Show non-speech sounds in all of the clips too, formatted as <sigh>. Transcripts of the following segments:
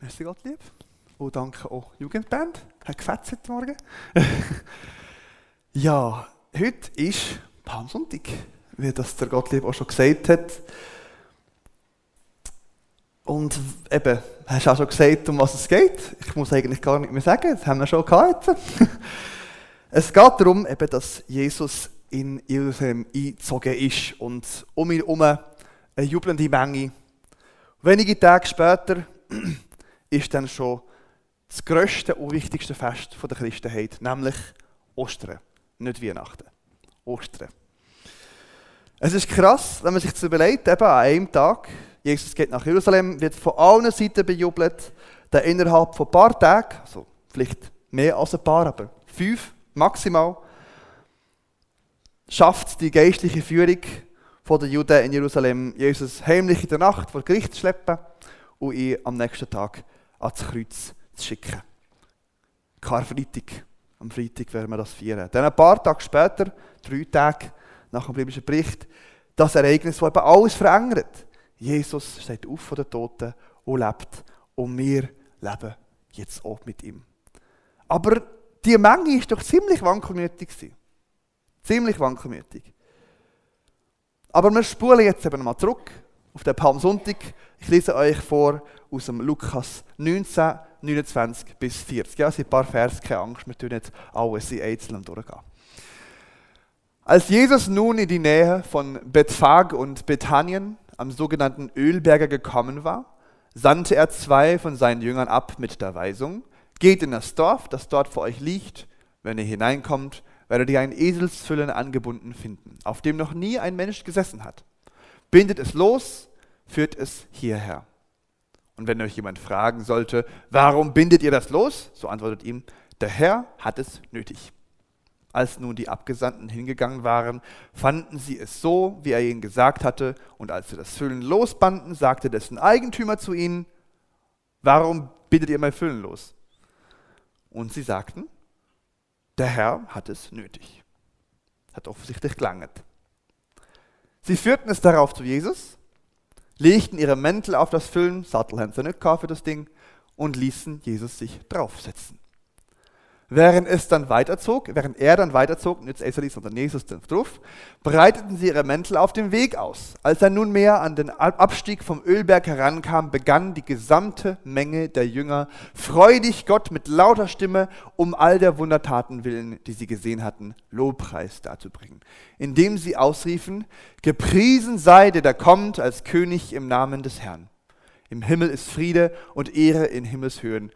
Merci Gott lieb. Und danke auch Jugendband. Hat gefetzt heute Morgen. <laughs> ja, heute ist Palmsonntag, wie das der Gottlieb auch schon gesagt hat. Und eben, hast du auch schon gesagt, um was es geht? Ich muss eigentlich gar nicht mehr sagen, das haben wir schon gehabt. <laughs> es geht darum, eben, dass Jesus in Jerusalem eingezogen ist und um ihn herum eine jubelnde Menge. Wenige Tage später ist dann schon das grösste und wichtigste Fest der Christenheit, nämlich Ostern, nicht Weihnachten. Ostern. Es ist krass, wenn man sich das überlegt, eben an einem Tag, Jesus geht nach Jerusalem, wird von allen Seiten bejubelt, dann innerhalb von ein paar Tagen, also vielleicht mehr als ein paar, aber fünf maximal, schafft die geistliche Führung der Juden in Jerusalem, Jesus heimlich in der Nacht vor Gericht zu schleppen und ihn am nächsten Tag ans Kreuz zu schicken. Karfreitag. Am Freitag werden wir das feiern. Dann ein paar Tage später, drei Tage nach dem biblischen Bericht, das Ereignis, das eben alles verändert. Jesus steht auf von den Toten und lebt. Und wir leben jetzt auch mit ihm. Aber die Menge ist doch ziemlich wankelmütig. Ziemlich wankelmütig. Aber wir spulen jetzt eben mal zurück auf den Palmsonntag. Ich lese euch vor aus dem Lukas 19, 29 bis 40. Ja, es sind ein paar Vers, keine Angst, wir tun nicht alles in einzelnen durchgehen. Als Jesus nun in die Nähe von Bethphage und Bethanien am sogenannten Ölberger gekommen war, sandte er zwei von seinen Jüngern ab mit der Weisung, geht in das Dorf, das dort vor euch liegt, wenn ihr hineinkommt, werdet ihr ein Eselsfüllen angebunden finden, auf dem noch nie ein Mensch gesessen hat. Bindet es los, führt es hierher. Und wenn euch jemand fragen sollte, warum bindet ihr das los? So antwortet ihm, der Herr hat es nötig. Als nun die Abgesandten hingegangen waren, fanden sie es so, wie er ihnen gesagt hatte, und als sie das Füllen losbanden, sagte dessen Eigentümer zu ihnen, warum bindet ihr mein Füllen los? Und sie sagten, der Herr hat es nötig. Hat offensichtlich gelangt. Sie führten es darauf zu Jesus legten ihre Mäntel auf das Füllen, Sattel haben sie nicht für das Ding, und ließen Jesus sich draufsetzen. Während es dann weiterzog, während er dann weiterzog, nicht Eseli, sondern Jesus dann drauf, breiteten sie ihre Mäntel auf dem Weg aus. Als er nunmehr an den Abstieg vom Ölberg herankam, begann die gesamte Menge der Jünger freudig Gott mit lauter Stimme um all der Wundertaten willen, die sie gesehen hatten, Lobpreis darzubringen, indem sie ausriefen, gepriesen sei der, der kommt als König im Namen des Herrn. Im Himmel ist Friede und Ehre in Himmelshöhen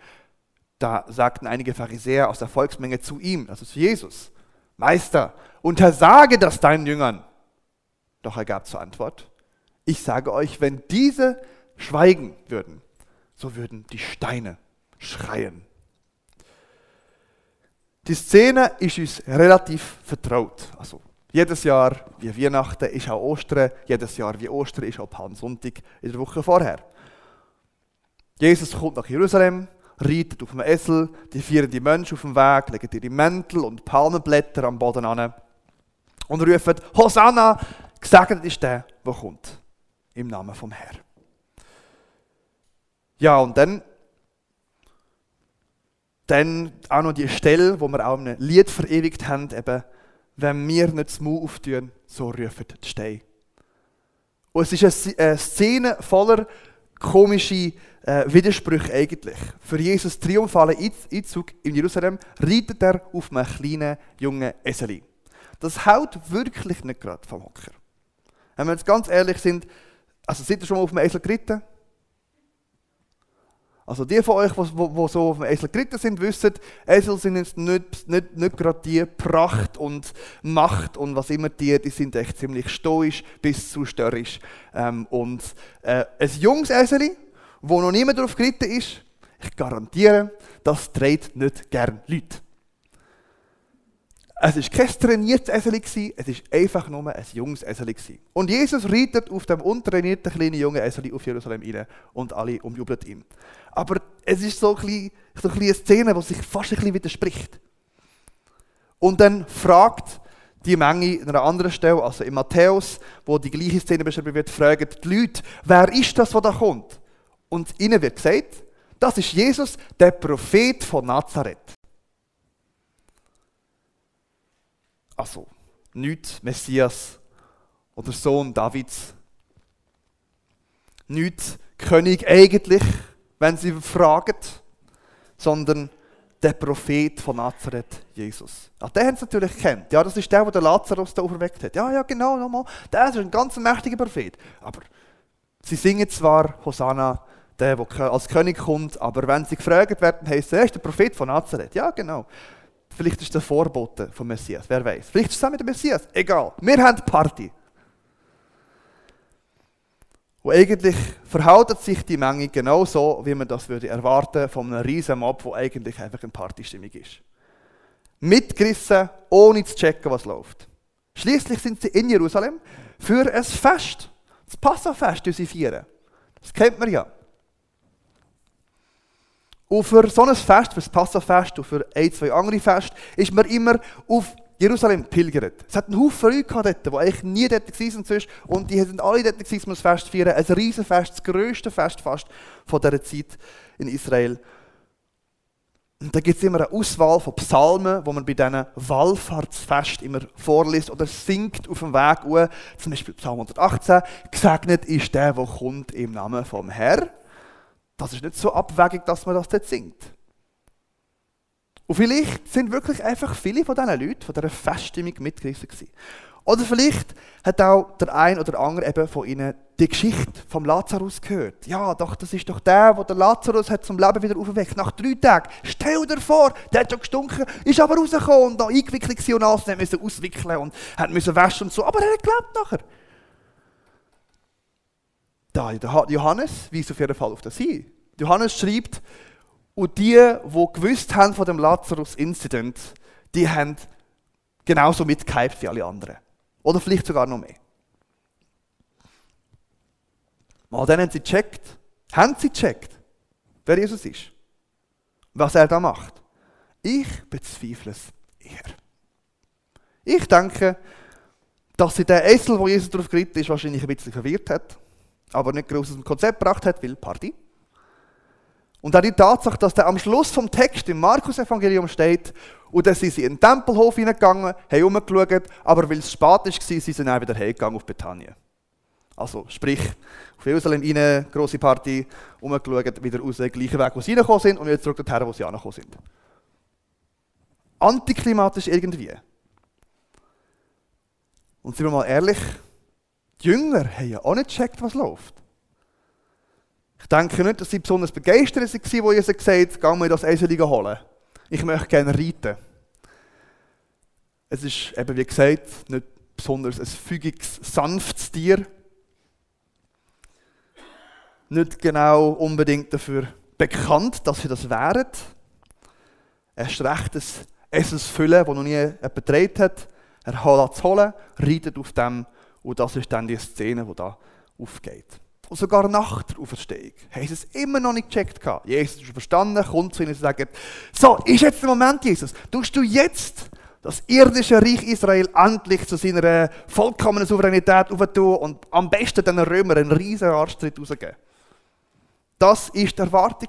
da sagten einige Pharisäer aus der Volksmenge zu ihm, also zu Jesus, Meister, untersage das deinen Jüngern. Doch er gab zur Antwort, ich sage euch, wenn diese schweigen würden, so würden die Steine schreien. Die Szene ist uns relativ vertraut. Also jedes Jahr wie Weihnachten ist auch Ostern, jedes Jahr wie Ostern ist auch Palmsonntag in der Woche vorher. Jesus kommt nach Jerusalem, reitet auf dem Esel, die vieren die Menschen auf dem Weg, legen ihre Mäntel und Palmenblätter am Boden an und rufen, Hosanna, gesegnet ist der, der kommt, im Namen vom Herrn. Ja, und dann, dann auch noch die Stelle, wo wir auch in einem Lied verewigt haben, eben, wenn wir nicht das Mund auftun, so rufen die Steine. Und es ist eine Szene voller komischer äh, Widersprüche eigentlich. Für Jesus triumphalen Einzug in Jerusalem reitet er auf einem kleinen jungen Eseli. Das haut wirklich nicht gerade vom Hocker. Wenn wir jetzt ganz ehrlich sind, also sind ihr schon mal auf einem Esel geritten? Also die von euch, die so auf dem Esel geritten sind, wissen, Esel sind jetzt nicht, nicht, nicht gerade die Pracht und Macht und was immer die, die sind echt ziemlich stoisch bis zu störrisch. Ähm, und äh, ein junges Eseli, wo noch niemand drauf geritten ist, ich garantiere, das dreht nicht gern Leute. Es war kein trainiertes Eseli, es war einfach nur ein junges Eseli. Und Jesus reitet auf dem untrainierten kleinen jungen Eseli auf Jerusalem rein und alle umjubeln ihn. Aber es ist so ein bisschen, so ein eine Szene, die sich fast ein bisschen widerspricht. Und dann fragt die Menge an einer anderen Stelle, also in Matthäus, wo die gleiche Szene beschrieben wird, fragen die Leute, wer ist das, der da kommt? Und ihnen wird gesagt, Das ist Jesus, der Prophet von Nazareth. Also, nicht Messias oder Sohn Davids. Nicht König eigentlich, wenn sie fragen, sondern der Prophet von Nazareth, Jesus. Ja, den haben sie natürlich kennt. Ja, das ist der, der Lazarus da auferweckt hat. Ja, ja, genau, nochmal. Der ist ein ganz mächtiger Prophet. Aber sie singen zwar Hosanna, der, der als König kommt, aber wenn sie gefragt werden, heißt er, ist der Prophet von Nazareth. Ja, genau. Vielleicht ist der Vorbote vom Messias, wer weiß. Vielleicht ist es mit dem Messias. Egal. Wir haben Party. Und eigentlich verhält sich die Menge genau so, wie man das würde erwarten von einem riesen Mob, wo eigentlich einfach eine Partystimmung ist. Mitgerissen, ohne zu checken, was läuft. Schließlich sind sie in Jerusalem für ein Fest. Das Passafest, das sie feiern. Das kennt man ja. Und für so ein Fest, für das Passafest und für ein, zwei andere Feste, ist man immer auf Jerusalem pilgert. Es hat einen Haufen Leute dort, die eigentlich nie dort waren und die sind alle dort gewesen, um das Fest zu feiern. Ein Riesenfest, das grösste Fest fast von dieser Zeit in Israel. Und da gibt es immer eine Auswahl von Psalmen, wo man bei diesen Wallfahrtsfest immer vorliest oder singt auf dem Weg. Zum Beispiel Psalm 118. Gesegnet ist der, der kommt im Namen vom Herrn. Das ist nicht so abwägig, dass man das dort singt. Und vielleicht sind wirklich einfach viele von diesen Leuten, von dieser Feststimmung mitgerissen gewesen. Oder vielleicht hat auch der ein oder andere eben von ihnen die Geschichte vom Lazarus gehört. Ja, doch, das ist doch der, der Lazarus hat zum Leben wieder aufgeweckt. Nach drei Tagen. Stell dir vor, der hat schon gestunken, ist aber rausgekommen und da eingewickelt und alles, und musste auswickeln und hat müssen waschen und so. Aber er hat gelebt nachher. Da, Johannes weist auf jeden Fall auf das hin. Johannes schreibt, und die, die gewusst haben von dem Lazarus-Incident, die haben genauso mitgehypt wie alle anderen. Oder vielleicht sogar noch mehr. Mal dann haben sie gecheckt, haben sie gecheckt, wer Jesus ist. Was er da macht. Ich bezweifle es eher. Ich denke, dass sie den Essel, wo Jesus drauf geritten ist, wahrscheinlich ein bisschen verwirrt hat, aber nicht groß aus dem Konzept gebracht hat, weil Party. Und auch die Tatsache, dass da am Schluss vom Text im Markus-Evangelium steht, und dann sind sie in den Tempelhof hineingegangen, haben umgeschaut, aber weil es spät war, sind sie dann wieder heimgegangen auf Bethanien. Also, sprich, auf Jerusalem rein, grosse Party, umgeschaut, wieder raus, gleichen Weg, wo sie reingekommen sind, und wieder zurück dorthin, wo sie angekommen sind. Antiklimatisch irgendwie. Und sind wir mal ehrlich, die Jünger haben ja auch nicht gecheckt, was läuft. Ich denke nicht, dass sie besonders begeistert waren, wo Jesus gesagt hat, geh mir das Esel holen. Ich möchte gerne reiten. Es ist eben, wie gesagt, nicht besonders ein fügiges, sanftes Tier. Nicht genau unbedingt dafür bekannt, dass sie das wären. Erst recht ein Essensfüllen, das noch nie jemand gedreht hat. Er holt es holen, reitet auf dem und das ist dann die Szene, die da aufgeht. Und sogar nach der Auferstehung haben sie es immer noch nicht gecheckt. Jesus ist verstanden, kommt zu ihnen und sagt, so, ist jetzt der Moment, Jesus. Tust du jetzt das irdische Reich Israel endlich zu seiner vollkommenen Souveränität auftun und am besten den Römern einen riesen Arschtritt rausgeben. Das war die Erwartung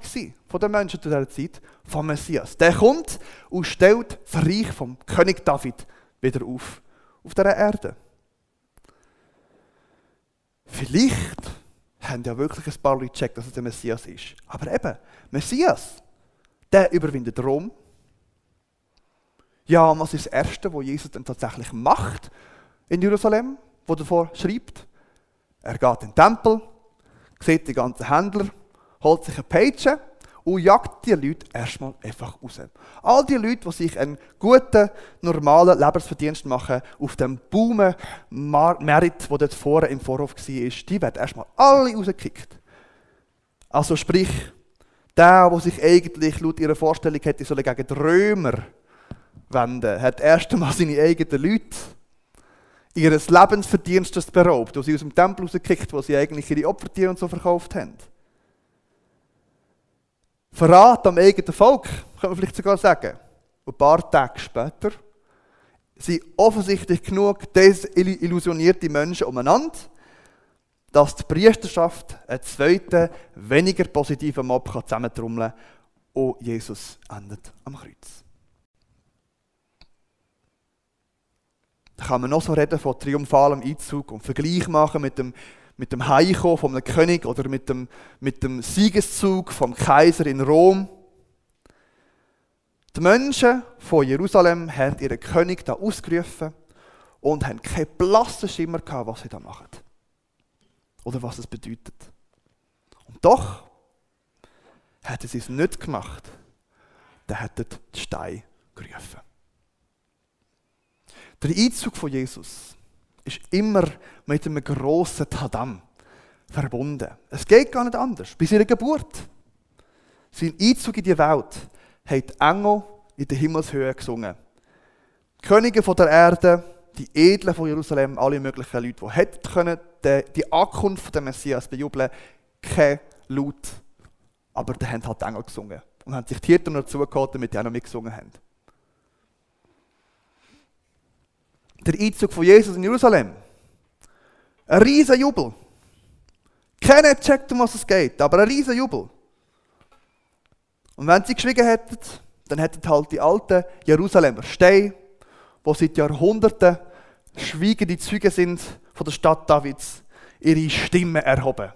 der Menschen zu dieser Zeit vom Messias. Der kommt und stellt das Reich vom König David wieder auf, auf dieser Erde. Vielleicht haben ja wirklich ein paar Leute gecheckt, dass es der Messias ist. Aber eben, Messias, der überwindet Rom. Ja, und was ist das Erste, was Jesus dann tatsächlich macht in Jerusalem, wo davor schreibt? Er geht in den Tempel, sieht die ganzen Händler, holt sich ein Peitsche und jagt die Leute erstmal einfach raus. All die Leute, die sich einen guten, normalen Lebensverdienst machen, auf dem Baumen Merit, der dort vorne im Vorhof war, die werden erstmal alle rausgekickt. Also sprich, der, der sich eigentlich laut ihrer Vorstellung hätte sollen gegen die Römer wenden, hat erst einmal seine eigenen Leute ihres Lebensverdienstes beraubt, wo sie aus dem Tempel rausgekickt, wo sie eigentlich ihre Opfertiere und so verkauft haben. Verrat am eigenen Volk, kann man vielleicht sogar sagen. Und ein paar Tage später sind offensichtlich genug desillusionierte Menschen umeinander, dass die Priesterschaft einen zweiten, weniger positiven Mob zusammentrommeln kann und Jesus endet am Kreuz. Da kann man noch so reden von triumphalem Einzug und Vergleich machen mit dem, mit dem von einem König oder mit dem, mit dem Siegeszug vom Kaiser in Rom. Die Menschen von Jerusalem haben ihren König da ausgerufen und haben keinen blassen Schimmer gehabt, was sie da machen. Oder was es bedeutet. Und doch hätten sie es nicht gemacht, dann hätten die Steine gerufen. Der Einzug von Jesus ist immer mit einem grossen Tadam verbunden. Es geht gar nicht anders. Bis ihrer Geburt. Sein Einzug in die Welt hat Engel in der Himmelshöhe gesungen. Die Könige von der Erde, die Edlen von Jerusalem, alle möglichen Leute, die hätten können, die Ankunft des Messias bejubeln, kein Laut. Aber die haben halt Engel gesungen. Und haben sich die Hirten dazu gehalten, damit die auch noch mitgesungen haben. Der Einzug von Jesus in Jerusalem. Ein riesen Jubel. Keiner checkt, um was es geht, aber ein riesen Jubel. Und wenn sie geschwiegen hätten, dann hätten halt die alten Jerusalemer Steine, wo seit Jahrhunderten schweigende Züge sind von der Stadt Davids, ihre Stimme erhoben.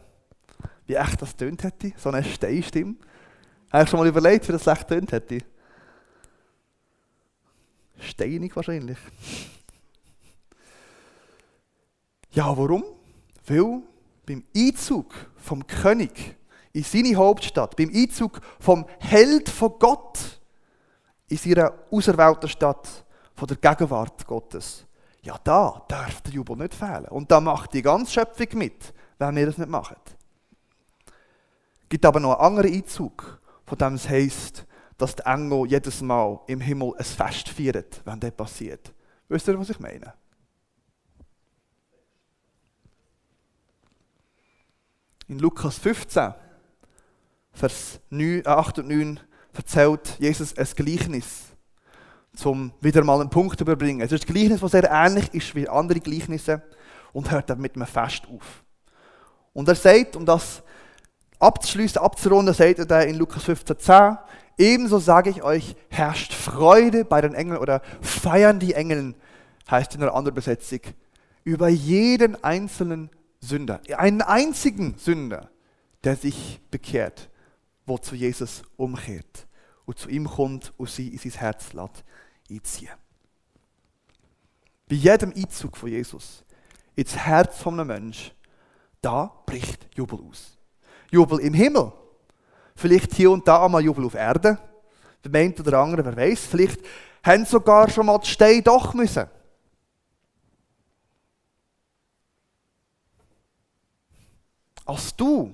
Wie echt das tönt hätte, so eine Steinstimme. Habe ich schon mal überlegt, wie das echt tönt hätte? Steinig wahrscheinlich. Ja, warum? Weil beim Einzug vom König in seine Hauptstadt, beim Einzug vom Held von Gott in seiner auserwählten Stadt, von der Gegenwart Gottes, ja, da darf der Jubel nicht fehlen. Und da macht die ganze Schöpfung mit, wenn wir das nicht machen. Es gibt aber noch einen anderen Einzug, von dem es heisst, dass die Engel jedes Mal im Himmel ein Fest feiern, wenn das passiert. Wisst ihr, was ich meine? In Lukas 15, Vers 9, 8 und 9 erzählt Jesus ein Gleichnis, um wieder mal einen Punkt zu überbringen. Es ist ein Gleichnis, das sehr ähnlich ist wie andere Gleichnisse und hört dann mit einem Fest auf. Und er sagt, um das abzuschließen, abzurunden, sagt er in Lukas 15, 10, ebenso sage ich euch, herrscht Freude bei den Engeln oder feiern die Engeln, heißt in einer anderen Besetzung, über jeden einzelnen Sünder, einen einzigen Sünder, der sich bekehrt, wo zu Jesus umkehrt und zu ihm kommt und sie in sein Herz lässt einziehen. Bei jedem Einzug von Jesus ins Herz von einem Menschen, da bricht Jubel aus. Jubel im Himmel. Vielleicht hier und da einmal Jubel auf Erde. Der eine oder andere, wer weiß, vielleicht haben sogar schon mal die Steine doch müssen. Als du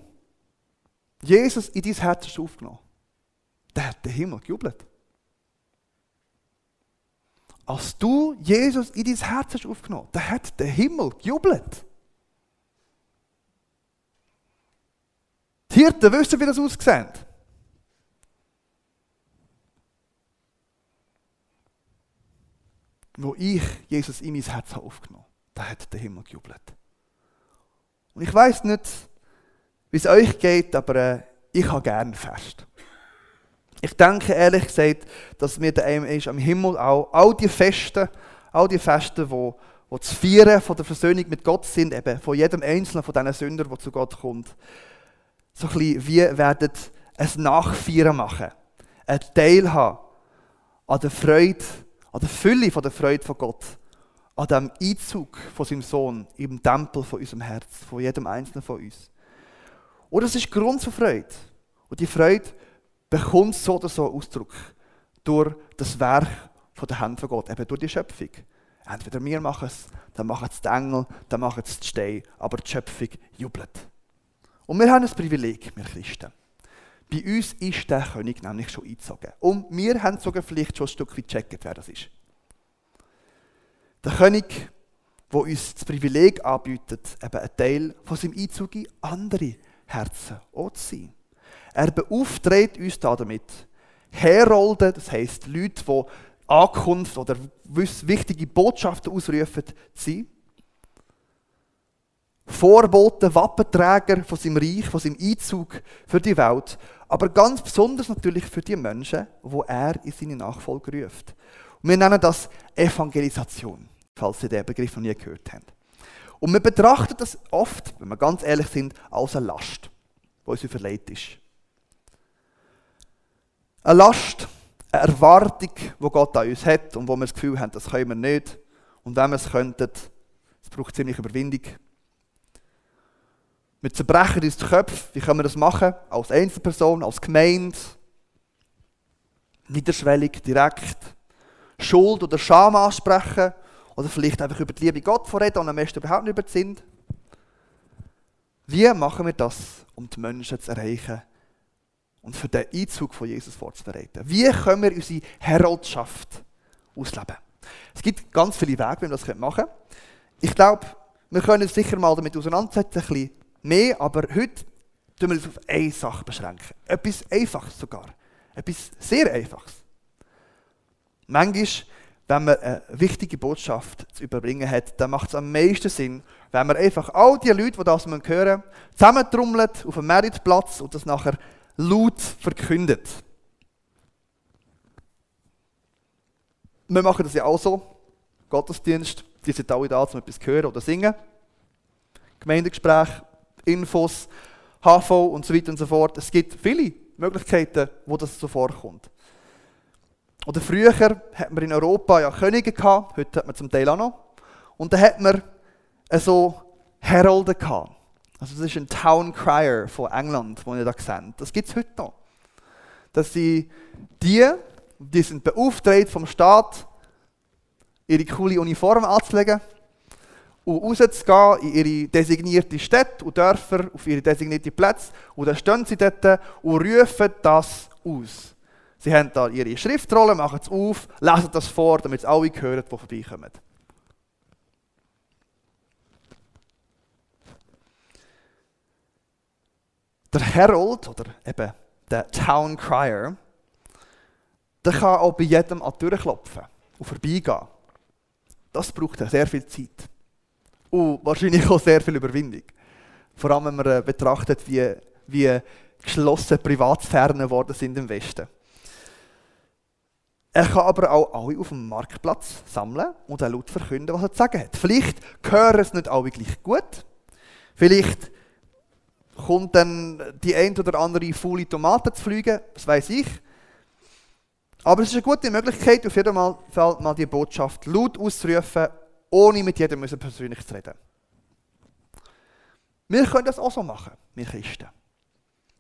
Jesus in dein Herz hast aufgenommen, dann hat der Himmel gejubelt. Als du Jesus in dein Herz hast aufgenommen, dann hat der Himmel gejubelt. Die Hirten wissen, wie das aussieht. Wo ich Jesus in mein Herz aufgenommen habe, da hat der Himmel gejubelt. Und ich weiß nicht, wie es euch geht, aber äh, ich habe gerne Fest. Ich denke ehrlich gesagt, dass mir der Aim ist am Himmel auch all die Feste, all die Feste, wo, wo das Feiern von der Versöhnung mit Gott sind, eben von jedem Einzelnen von diesen Sündern, der zu Gott kommt, so ein bisschen wie werden ein Nachfeiern machen, ein Teil haben an der Freude, an der Fülle von der Freude von Gott, an dem Einzug von seinem Sohn im Tempel von unserem Herz, von jedem Einzelnen von uns. Und das ist Grund zur Freude. Und die Freude bekommt so oder so Ausdruck durch das Werk von der Hand von Gott, eben durch die Schöpfung. Entweder wir machen es, dann machen es die Engel, dann machen es die Steine, aber die Schöpfung jubelt. Und wir haben ein Privileg, wir Christen. Bei uns ist der König nämlich schon eingezogen. Und wir haben sogar vielleicht schon ein Stück weit gecheckt, wer das ist. Der König, der uns das Privileg anbietet, eben ein Teil von seinem Einzug in andere Herzen auch zu sein. Er beauftragt uns damit, Herolden, das heisst Leute, die Ankunft oder wichtige Botschaften ausrufen, zu sein. Vorboten, Wappenträger von seinem Reich, von seinem Einzug für die Welt, aber ganz besonders natürlich für die Menschen, wo er in seine Nachfolge ruft. Und wir nennen das Evangelisation, falls Sie den Begriff noch nie gehört haben. Und wir betrachten das oft, wenn wir ganz ehrlich sind, als eine Last, die uns überlegt ist. Eine Last, eine Erwartung, die Gott an uns hat und wo wir das Gefühl haben, das können wir nicht. Und wenn wir es könnten, es braucht ziemlich Überwindung. Wir zerbrechen uns die Köpfe. Wie können wir das machen? Als Einzelperson, als Gemeinde. Niederschwellig, direkt. Schuld oder Scham ansprechen. Oder vielleicht einfach über die Liebe Gott vorreden und am besten überhaupt nicht über die Sinn. Wie machen wir das, um die Menschen zu erreichen und für den Einzug von Jesus vorzubereiten? Wie können wir unsere Heroldschaft ausleben? Es gibt ganz viele Wege, wie wir das machen können. Ich glaube, wir können uns sicher mal damit auseinandersetzen, ein bisschen mehr, aber heute tun wir uns auf eine Sache beschränken. Etwas Einfaches sogar. Etwas sehr Einfaches. Manchmal, wenn man eine wichtige Botschaft zu überbringen hat, dann macht es am meisten Sinn, wenn man einfach all die Leute, die das hören, zusammentrommelt auf einem Meritplatz und das nachher laut verkündet. Wir machen das ja auch so. Gottesdienst, die sind alle da, um etwas zu hören oder singen. Gemeindegespräch, Infos, HV und so weiter und so fort. Es gibt viele Möglichkeiten, wo das so vorkommt. Oder früher hatten wir in Europa ja Könige gehabt, heute hat man zum Teil auch noch. Und da hat man so Herolde gehabt. Also das ist ein Town Crier von England, den ihr da seht. Das gibt es heute noch. Dass sie die, die sind beauftragt vom Staat, ihre coole Uniform anzulegen und rauszugehen in ihre designierte Städte und Dörfer, auf ihre designierte Plätze. Und dann stehen sie dort und rufen das aus. Sie haben da ihre Schriftrolle, machen es auf, lesen das vor, damit es alle hören, die vorbeikommen. Der Herald, oder eben der Town Crier, der kann auch bei jedem an die Tür klopfen und vorbeigehen. Das braucht sehr viel Zeit und wahrscheinlich auch sehr viel Überwindung. Vor allem, wenn man äh, betrachtet, wie, wie geschlossen Privatsphären geworden sind im Westen. Er kann aber auch alle auf dem Marktplatz sammeln und auch laut verkünden, was er zu sagen hat. Vielleicht hören es nicht alle gleich gut. Vielleicht kommt dann die ein oder andere faule Tomate zu fliegen, das weiß ich. Aber es ist eine gute Möglichkeit, auf jeden Fall mal die Botschaft laut auszurufen ohne mit jedem persönlich zu reden. Wir können das auch so machen, wir Christen.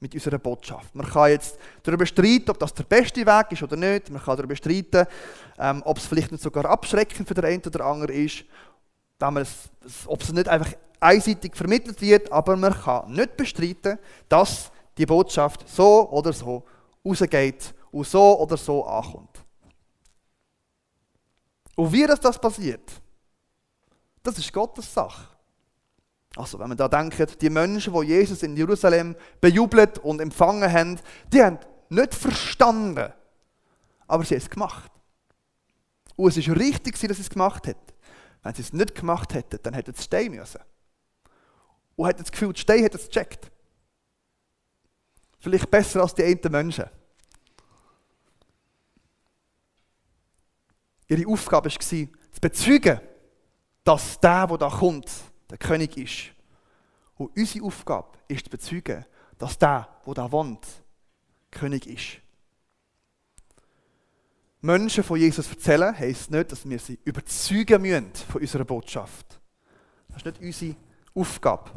Mit unserer Botschaft. Man kann jetzt darüber streiten, ob das der beste Weg ist oder nicht. Man kann darüber streiten, ähm, ob es vielleicht nicht sogar abschreckend für den einen oder anderen ist. Es, ob es nicht einfach einseitig vermittelt wird. Aber man kann nicht bestreiten, dass die Botschaft so oder so rausgeht und so oder so ankommt. Und wie das, das passiert, das ist Gottes Sache. Also, wenn man da denkt, die Menschen, die Jesus in Jerusalem bejubelt und empfangen haben, die haben nicht verstanden, aber sie haben es gemacht. Und es ist richtig, dass sie es gemacht hätten. Wenn sie es nicht gemacht hätten, dann hätten sie stehen müssen. Und hätten das Gefühl, die Steine hätten es gecheckt. Vielleicht besser als die einen Menschen. Ihre Aufgabe war, zu bezeugen, dass der, der da kommt, der König ist. Und unsere Aufgabe ist zu bezeugen, dass der, der da wohnt, König ist. Menschen von Jesus erzählen, heisst nicht, dass wir sie überzeugen müssen von unserer Botschaft. Das ist nicht unsere Aufgabe.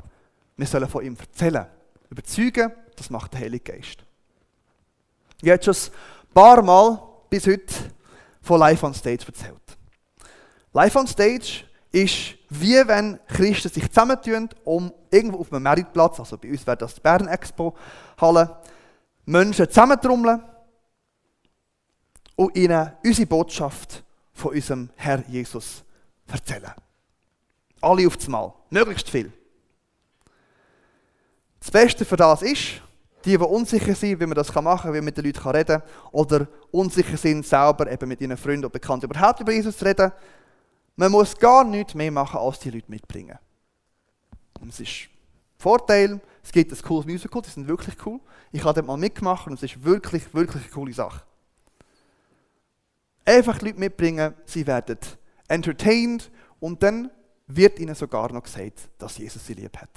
Wir sollen von ihm erzählen. Überzeugen, das macht der Heilige Geist. Ich habe schon ein paar Mal bis heute von Live on Stage erzählt. Live on Stage ist, wie wenn Christen sich zusammentun, um irgendwo auf einem Meritplatz, also bei uns wäre das die Bern Expo Halle, Menschen zusammentrommeln und ihnen unsere Botschaft von unserem Herr Jesus erzählen. Alle auf Mal, möglichst viel. Das Beste für das ist, die, die unsicher sind, wie man das machen kann, wie man mit den Leuten reden kann, oder unsicher sind, selber eben mit ihren Freunden und Bekannten überhaupt über Jesus zu reden, man muss gar nichts mehr machen, als die Leute mitbringen. Und es ist Vorteil, es gibt ein cooles Musical, die sind wirklich cool. Ich habe dort mal mitgemacht und es ist wirklich, wirklich eine coole Sache. Einfach die Leute mitbringen, sie werden entertained und dann wird ihnen sogar noch gesagt, dass Jesus sie lieb hat.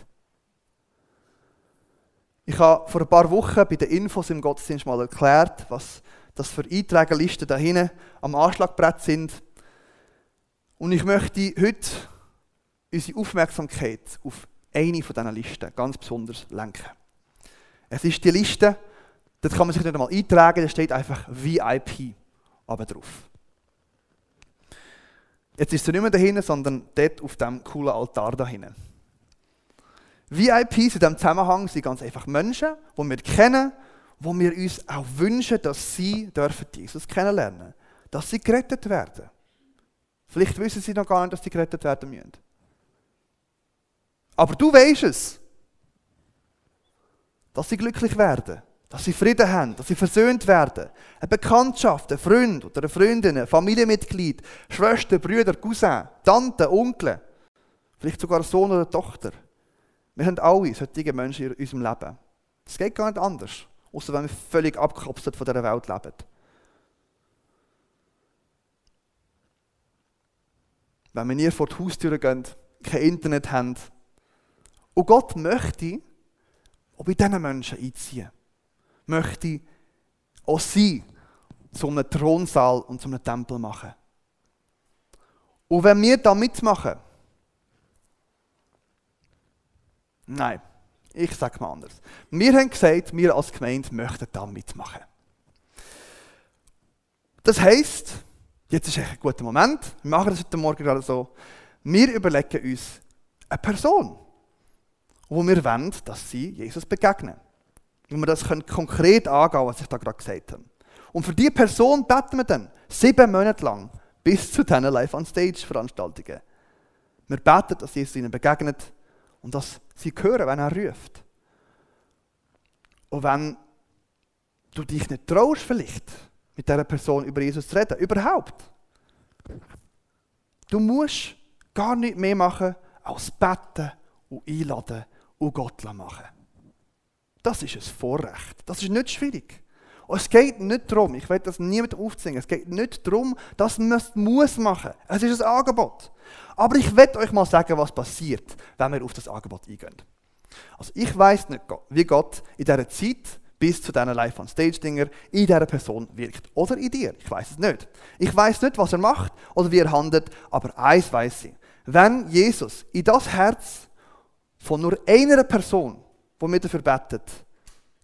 Ich habe vor ein paar Wochen bei den Infos im Gottesdienst mal erklärt, was das für Einträgerlisten da hinten am Anschlagbrett sind. Und ich möchte heute unsere Aufmerksamkeit auf eine von diesen Listen ganz besonders lenken. Es ist die Liste, dort kann man sich nicht einmal eintragen, da steht einfach VIP aber drauf. Jetzt ist sie nicht mehr dahinten, sondern dort auf dem coolen Altar dahinten. VIPs in diesem Zusammenhang sind ganz einfach Menschen, die wir kennen, wo wir uns auch wünschen, dass sie dürfen Jesus kennenlernen dass sie gerettet werden. Vielleicht wissen sie noch gar nicht, dass sie gerettet werden müssen. Aber du weißt es, dass sie glücklich werden dass sie Frieden haben, dass sie versöhnt werden. Eine Bekanntschaft, ein Freund oder eine Freundin, ein Familienmitglied, Schwester, Brüder, Cousin, Tante, Onkel, vielleicht sogar Sohn oder Tochter. Wir haben alle solche Menschen in unserem Leben. Es geht gar nicht anders, außer wenn wir völlig abgekapselt von dieser Welt leben. Wenn wir nie vor die Haustür gehen, kein Internet haben. Und Gott möchte auch bei diesen Menschen einziehen möchte auch sie zu einem Thronsaal und zu einem Tempel machen. Und wenn wir da mitmachen, nein, ich sage mal anders. Wir haben gesagt, wir als Gemeinde möchten da mitmachen. Das heisst, jetzt ist ein guter Moment, wir machen das heute Morgen gerade so, wir überlegen uns eine Person, wo wir wollen, dass sie Jesus begegnen wie wir das konkret angehen können, was ich da gerade gesagt habe. Und für diese Person beten wir dann sieben Monate lang bis zu diesen Live-on-Stage-Veranstaltungen. Wir beten, dass Jesus ihnen begegnet und dass sie hören, wenn er ruft. Und wenn du dich nicht traust, vielleicht mit dieser Person über Jesus zu reden, überhaupt, du musst gar nicht mehr machen als beten und einladen und Gott machen. Das ist ein Vorrecht. Das ist nicht schwierig. Und es geht nicht darum, ich will das niemand aufzwingen, es geht nicht darum, dass man es muss machen. Es ist ein Angebot. Aber ich will euch mal sagen, was passiert, wenn wir auf das Angebot eingehen. Also ich weiß nicht, wie Gott in dieser Zeit bis zu diesen Live-on-Stage-Dinger in dieser Person wirkt. Oder in dir. Ich weiß es nicht. Ich weiß nicht, was er macht oder wie er handelt, aber eins weiß ich. Wenn Jesus in das Herz von nur einer Person wo wir dafür betet,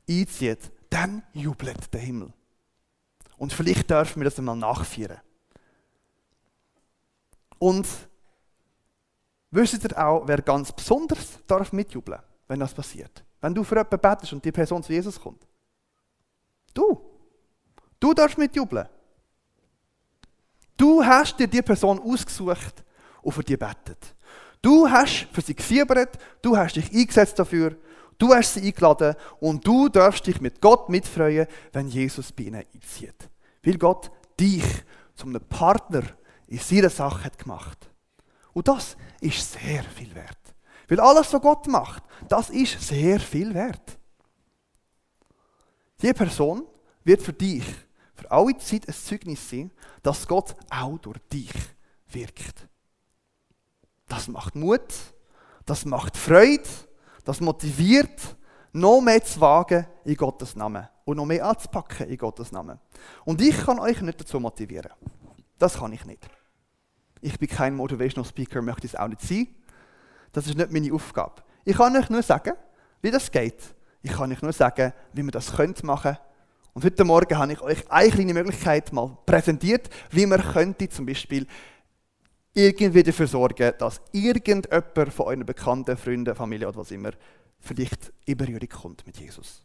einzieht, dann jubelt der Himmel. Und vielleicht dürfen wir das einmal nachführen. Und wisst ihr auch, wer ganz besonders darf mitjubeln, wenn das passiert? Wenn du für jemanden betest und die Person zu Jesus kommt. Du. Du darfst mitjubeln. Du hast dir die Person ausgesucht und für die betet. Du hast für sie gefiebert, du hast dich eingesetzt dafür Du hast sie eingeladen und du darfst dich mit Gott mitfreuen, wenn Jesus bei ihnen einzieht. Weil Gott dich zum Partner in seiner Sache hat gemacht. Und das ist sehr viel wert. Weil alles, was Gott macht, das ist sehr viel wert. Diese Person wird für dich für alle Zeit ein Zeugnis sein, dass Gott auch durch dich wirkt. Das macht Mut, das macht Freude das motiviert, noch mehr zu wagen in Gottes Namen und noch mehr anzupacken in Gottes Namen. Und ich kann euch nicht dazu motivieren. Das kann ich nicht. Ich bin kein Motivational Speaker, möchte es auch nicht sein. Das ist nicht meine Aufgabe. Ich kann euch nur sagen, wie das geht. Ich kann euch nur sagen, wie man das machen. Und heute Morgen habe ich euch eine kleine Möglichkeit mal präsentiert, wie man könnte zum Beispiel irgendwie dafür sorgen, dass irgendjemand von euren Bekannten, Freunden, Familie oder was immer vielleicht in Berührung kommt mit Jesus.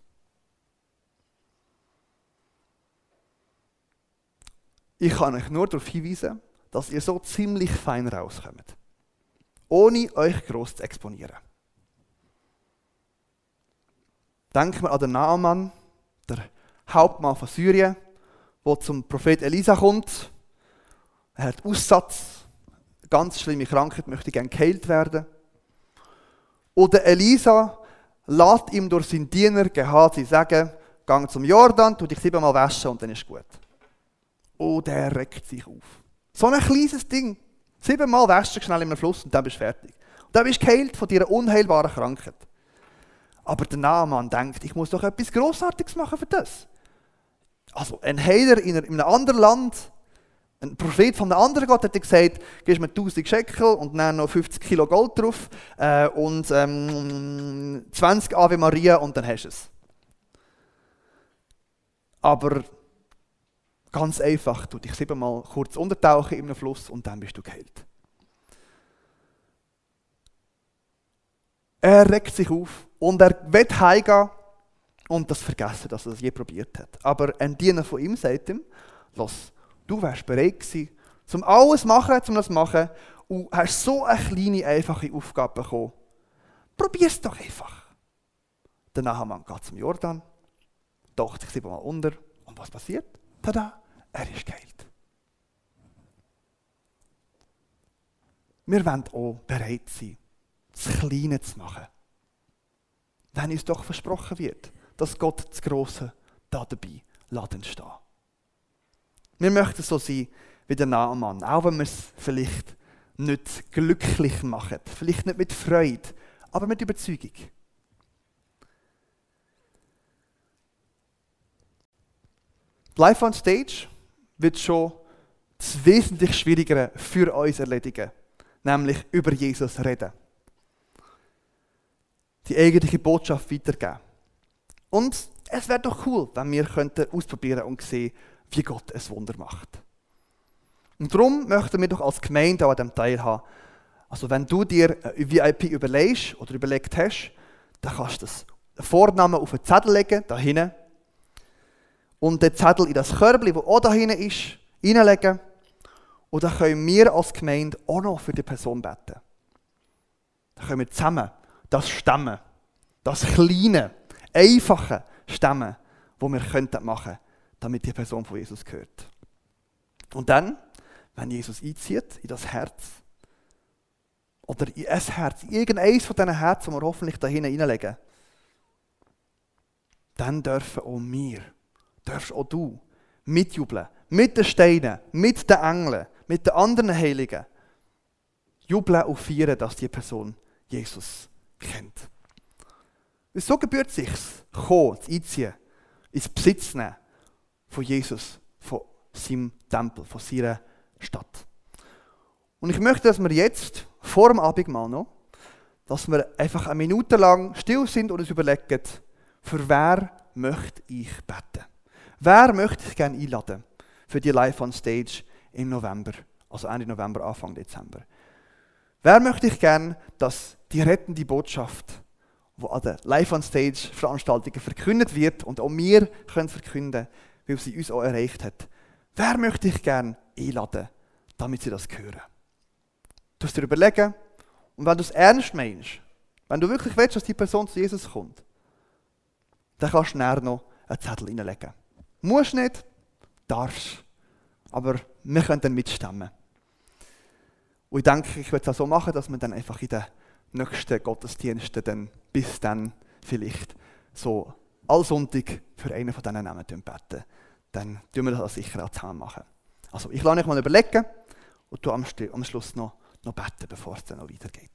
Ich kann euch nur darauf hinweisen, dass ihr so ziemlich fein rauskommt. Ohne euch gross zu exponieren. Denkt mal an den Naaman, der Hauptmann von Syrien, der zum Prophet Elisa kommt. Er hat Aussatz ganz schlimme Krankheit, möchte gerne geheilt werden. Oder Elisa lässt ihm durch seinen Diener Gehazi sagen, gang zum Jordan, tu dich siebenmal waschen und dann ist gut. Oh, der regt sich auf. So ein kleines Ding. Siebenmal waschen schnell in einem Fluss und dann bist du fertig. Und dann bist du geheilt von deiner unheilbaren Krankheit. Aber der Naaman denkt, ich muss doch etwas Grossartiges machen für das. Also ein Heiler in einem anderen Land, ein Prophet von einem anderen Gott hat gesagt, gibst mir 1000 Shekel und dann noch 50 Kilo Gold drauf äh, und ähm, 20 Ave Maria und dann hast du es. Aber ganz einfach, du dich siebenmal kurz untertauchen in einem Fluss und dann bist du geheilt. Er regt sich auf und er wird heimgehen und das vergessen, dass er das je probiert hat. Aber ein Diener von ihm sagt ihm, los, du wärst bereit gewesen, um alles machen, um das machen und hast so eine kleine, einfache Aufgabe bekommen. Probier es doch einfach. Der Nahamann geht zum Jordan, taucht sich siebenmal unter und was passiert? Tada, er ist geheilt. Wir wollen auch bereit sein, das Kleine zu machen. Wenn uns doch versprochen wird, dass Gott das Große da dabei laden stehen. Wir möchten so sein wie der Naaman, auch wenn wir es vielleicht nicht glücklich machen, vielleicht nicht mit Freude, aber mit Überzeugung. Live on Stage wird schon das wesentlich Schwierigere für uns erledigen, nämlich über Jesus reden die eigentliche Botschaft weitergeben. Und es wäre doch cool, wenn wir könnten ausprobieren und sehen, wie Gott es Wunder macht. Und darum möchten wir doch als Gemeinde auch an diesem Teil haben. Also wenn du dir ein VIP überlegst oder überlegt hast, dann kannst du das Vornamen auf einen Zettel legen, da hinten. Und den Zettel in das Körbchen, das auch da hinten ist, reinlegen. Und dann können wir als Gemeinde auch noch für die Person beten. Dann können wir zusammen das Stemmen, das kleine, einfache Stemmen, wo wir könnten machen, damit die Person von Jesus gehört. Und dann, wenn Jesus einzieht in das Herz, oder in ein Herz, irgendeines von diesen Herzen, die wir hoffentlich da hineinlegen, dann dürfen auch wir, darfst auch du, mitjubeln, mit den Steinen, mit den Engeln, mit den anderen Heiligen, jubeln und feiern, dass die Person Jesus kennt. Und so gebührt sich kommen, einziehen, ins Besitz nehmen von Jesus, von seinem Tempel, von seiner Stadt. Und ich möchte, dass wir jetzt, vor dem Abendmahl noch, dass wir einfach eine Minute lang still sind und uns überlegen, für wer möchte ich beten? Wer möchte ich gerne einladen für die Live on Stage im November, also Ende November, Anfang Dezember? Wer möchte ich gerne, dass die rettende Botschaft, die an der Live-on-Stage-Veranstaltungen verkündet wird und auch wir können verkünden, weil sie uns auch erreicht hat. Wer möchte ich gerne einladen, damit sie das hören? Du musst dir überlegen, und wenn du es ernst meinst, wenn du wirklich willst, dass die Person zu Jesus kommt, dann kannst du näher noch einen Zettel reinlegen. Musst nicht, darfst. Aber wir können dann mitstimmen. Und ich denke, ich würde es auch so machen, dass wir dann einfach in den nächsten Gottesdiensten dann bis dann vielleicht so allsonntag für einen von diesen Namen beten. Dann tun wir das sicher auch zusammen machen. Also ich lasse euch mal überlegen und du am Schluss noch, noch beten, bevor es dann noch weitergeht.